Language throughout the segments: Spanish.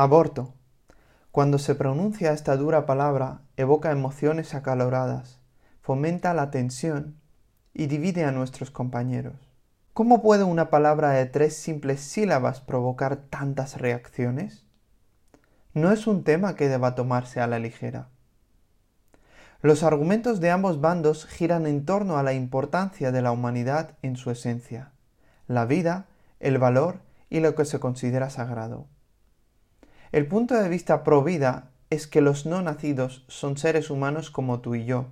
Aborto. Cuando se pronuncia esta dura palabra, evoca emociones acaloradas, fomenta la tensión y divide a nuestros compañeros. ¿Cómo puede una palabra de tres simples sílabas provocar tantas reacciones? No es un tema que deba tomarse a la ligera. Los argumentos de ambos bandos giran en torno a la importancia de la humanidad en su esencia, la vida, el valor y lo que se considera sagrado. El punto de vista pro vida es que los no nacidos son seres humanos como tú y yo.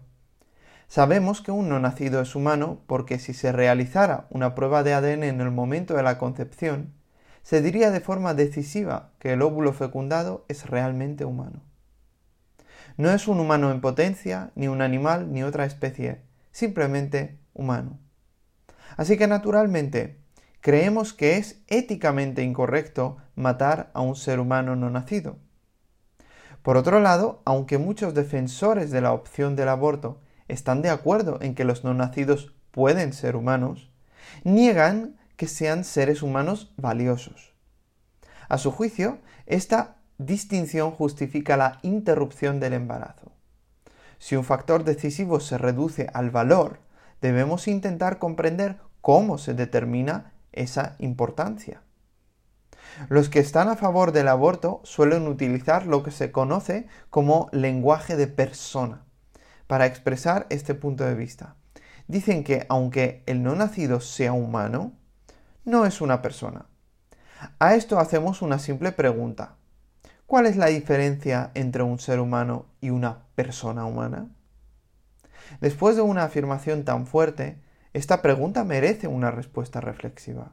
Sabemos que un no nacido es humano porque si se realizara una prueba de ADN en el momento de la concepción, se diría de forma decisiva que el óvulo fecundado es realmente humano. No es un humano en potencia, ni un animal, ni otra especie, simplemente humano. Así que naturalmente, creemos que es éticamente incorrecto matar a un ser humano no nacido. Por otro lado, aunque muchos defensores de la opción del aborto están de acuerdo en que los no nacidos pueden ser humanos, niegan que sean seres humanos valiosos. A su juicio, esta distinción justifica la interrupción del embarazo. Si un factor decisivo se reduce al valor, debemos intentar comprender cómo se determina esa importancia. Los que están a favor del aborto suelen utilizar lo que se conoce como lenguaje de persona para expresar este punto de vista. Dicen que aunque el no nacido sea humano, no es una persona. A esto hacemos una simple pregunta. ¿Cuál es la diferencia entre un ser humano y una persona humana? Después de una afirmación tan fuerte, esta pregunta merece una respuesta reflexiva.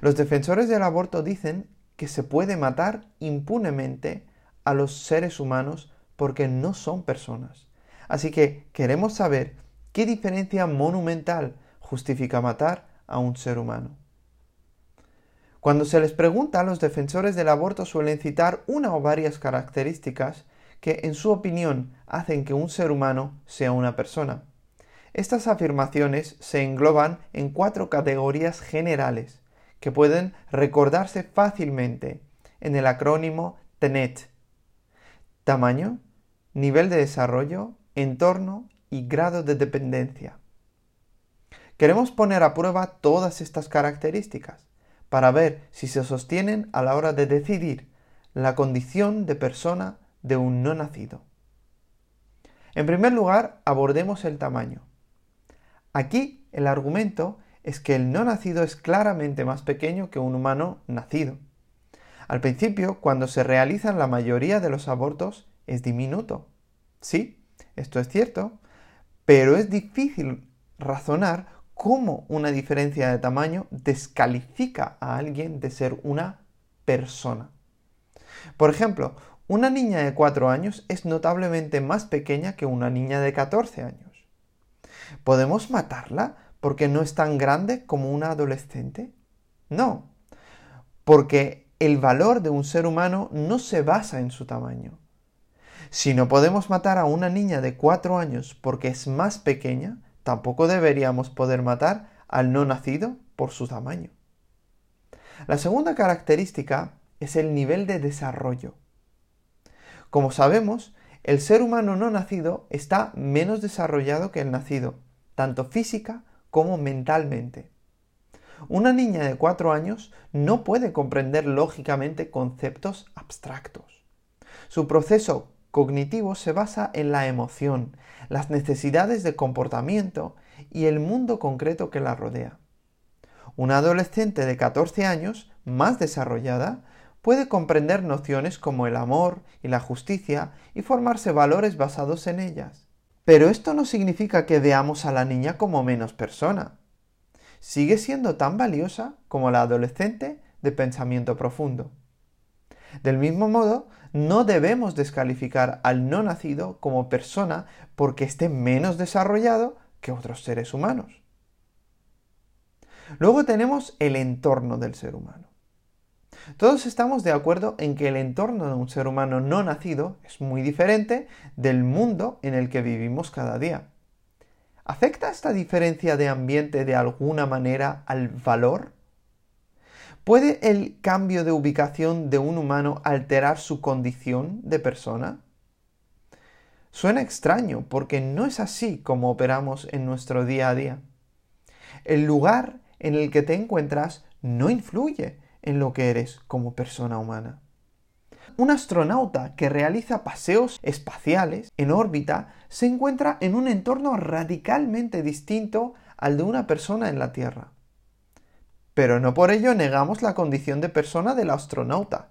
Los defensores del aborto dicen que se puede matar impunemente a los seres humanos porque no son personas. Así que queremos saber qué diferencia monumental justifica matar a un ser humano. Cuando se les pregunta, los defensores del aborto suelen citar una o varias características que, en su opinión, hacen que un ser humano sea una persona. Estas afirmaciones se engloban en cuatro categorías generales que pueden recordarse fácilmente en el acrónimo TENET. Tamaño, nivel de desarrollo, entorno y grado de dependencia. Queremos poner a prueba todas estas características para ver si se sostienen a la hora de decidir la condición de persona de un no nacido. En primer lugar, abordemos el tamaño. Aquí el argumento es que el no nacido es claramente más pequeño que un humano nacido. Al principio, cuando se realizan la mayoría de los abortos, es diminuto. Sí, esto es cierto, pero es difícil razonar cómo una diferencia de tamaño descalifica a alguien de ser una persona. Por ejemplo, una niña de 4 años es notablemente más pequeña que una niña de 14 años. ¿Podemos matarla porque no es tan grande como una adolescente? No, porque el valor de un ser humano no se basa en su tamaño. Si no podemos matar a una niña de 4 años porque es más pequeña, Tampoco deberíamos poder matar al no nacido por su tamaño. La segunda característica es el nivel de desarrollo. Como sabemos, el ser humano no nacido está menos desarrollado que el nacido, tanto física como mentalmente. Una niña de 4 años no puede comprender lógicamente conceptos abstractos. Su proceso cognitivo se basa en la emoción, las necesidades de comportamiento y el mundo concreto que la rodea. Una adolescente de 14 años, más desarrollada, puede comprender nociones como el amor y la justicia y formarse valores basados en ellas. Pero esto no significa que veamos a la niña como menos persona. Sigue siendo tan valiosa como la adolescente de pensamiento profundo. Del mismo modo, no debemos descalificar al no nacido como persona porque esté menos desarrollado que otros seres humanos. Luego tenemos el entorno del ser humano. Todos estamos de acuerdo en que el entorno de un ser humano no nacido es muy diferente del mundo en el que vivimos cada día. ¿Afecta esta diferencia de ambiente de alguna manera al valor? ¿Puede el cambio de ubicación de un humano alterar su condición de persona? Suena extraño porque no es así como operamos en nuestro día a día. El lugar en el que te encuentras no influye en lo que eres como persona humana. Un astronauta que realiza paseos espaciales en órbita se encuentra en un entorno radicalmente distinto al de una persona en la Tierra. Pero no por ello negamos la condición de persona del astronauta.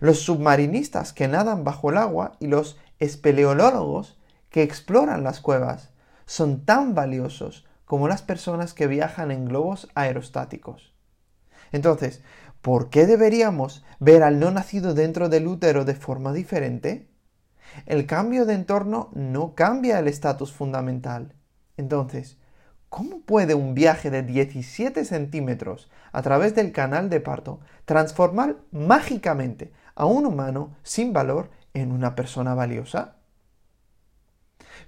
Los submarinistas que nadan bajo el agua y los espeleólogos que exploran las cuevas son tan valiosos como las personas que viajan en globos aerostáticos. Entonces, ¿por qué deberíamos ver al no nacido dentro del útero de forma diferente? El cambio de entorno no cambia el estatus fundamental. Entonces, ¿cómo puede un viaje de 17 centímetros a través del canal de parto transformar mágicamente a un humano sin valor en una persona valiosa?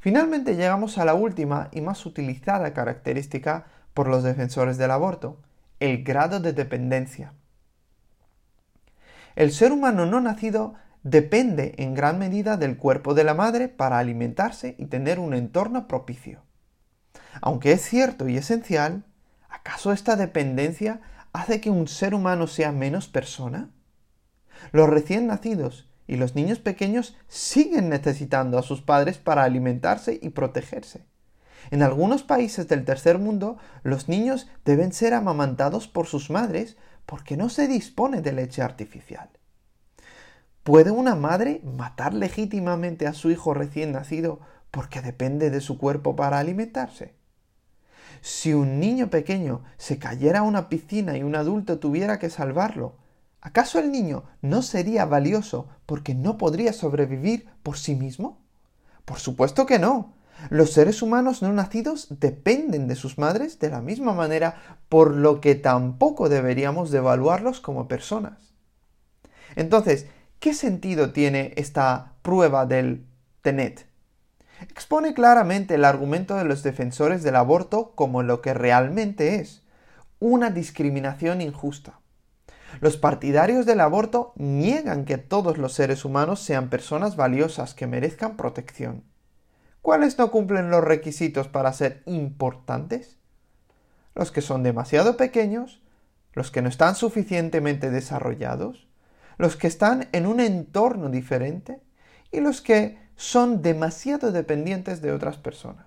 Finalmente llegamos a la última y más utilizada característica por los defensores del aborto, el grado de dependencia. El ser humano no nacido depende en gran medida del cuerpo de la madre para alimentarse y tener un entorno propicio. Aunque es cierto y esencial, ¿acaso esta dependencia hace que un ser humano sea menos persona? Los recién nacidos y los niños pequeños siguen necesitando a sus padres para alimentarse y protegerse. En algunos países del tercer mundo, los niños deben ser amamantados por sus madres porque no se dispone de leche artificial. ¿Puede una madre matar legítimamente a su hijo recién nacido porque depende de su cuerpo para alimentarse? Si un niño pequeño se cayera a una piscina y un adulto tuviera que salvarlo, ¿Acaso el niño no sería valioso porque no podría sobrevivir por sí mismo? Por supuesto que no. Los seres humanos no nacidos dependen de sus madres de la misma manera, por lo que tampoco deberíamos devaluarlos como personas. Entonces, ¿qué sentido tiene esta prueba del TENET? Expone claramente el argumento de los defensores del aborto como lo que realmente es, una discriminación injusta. Los partidarios del aborto niegan que todos los seres humanos sean personas valiosas que merezcan protección. ¿Cuáles no cumplen los requisitos para ser importantes? Los que son demasiado pequeños, los que no están suficientemente desarrollados, los que están en un entorno diferente y los que son demasiado dependientes de otras personas.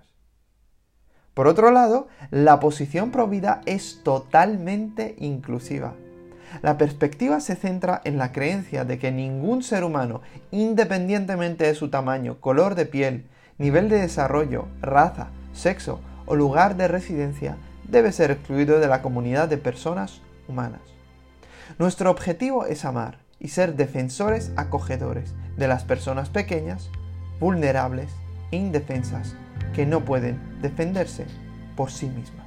Por otro lado, la posición provida es totalmente inclusiva. La perspectiva se centra en la creencia de que ningún ser humano, independientemente de su tamaño, color de piel, nivel de desarrollo, raza, sexo o lugar de residencia, debe ser excluido de la comunidad de personas humanas. Nuestro objetivo es amar y ser defensores acogedores de las personas pequeñas, vulnerables e indefensas que no pueden defenderse por sí mismas.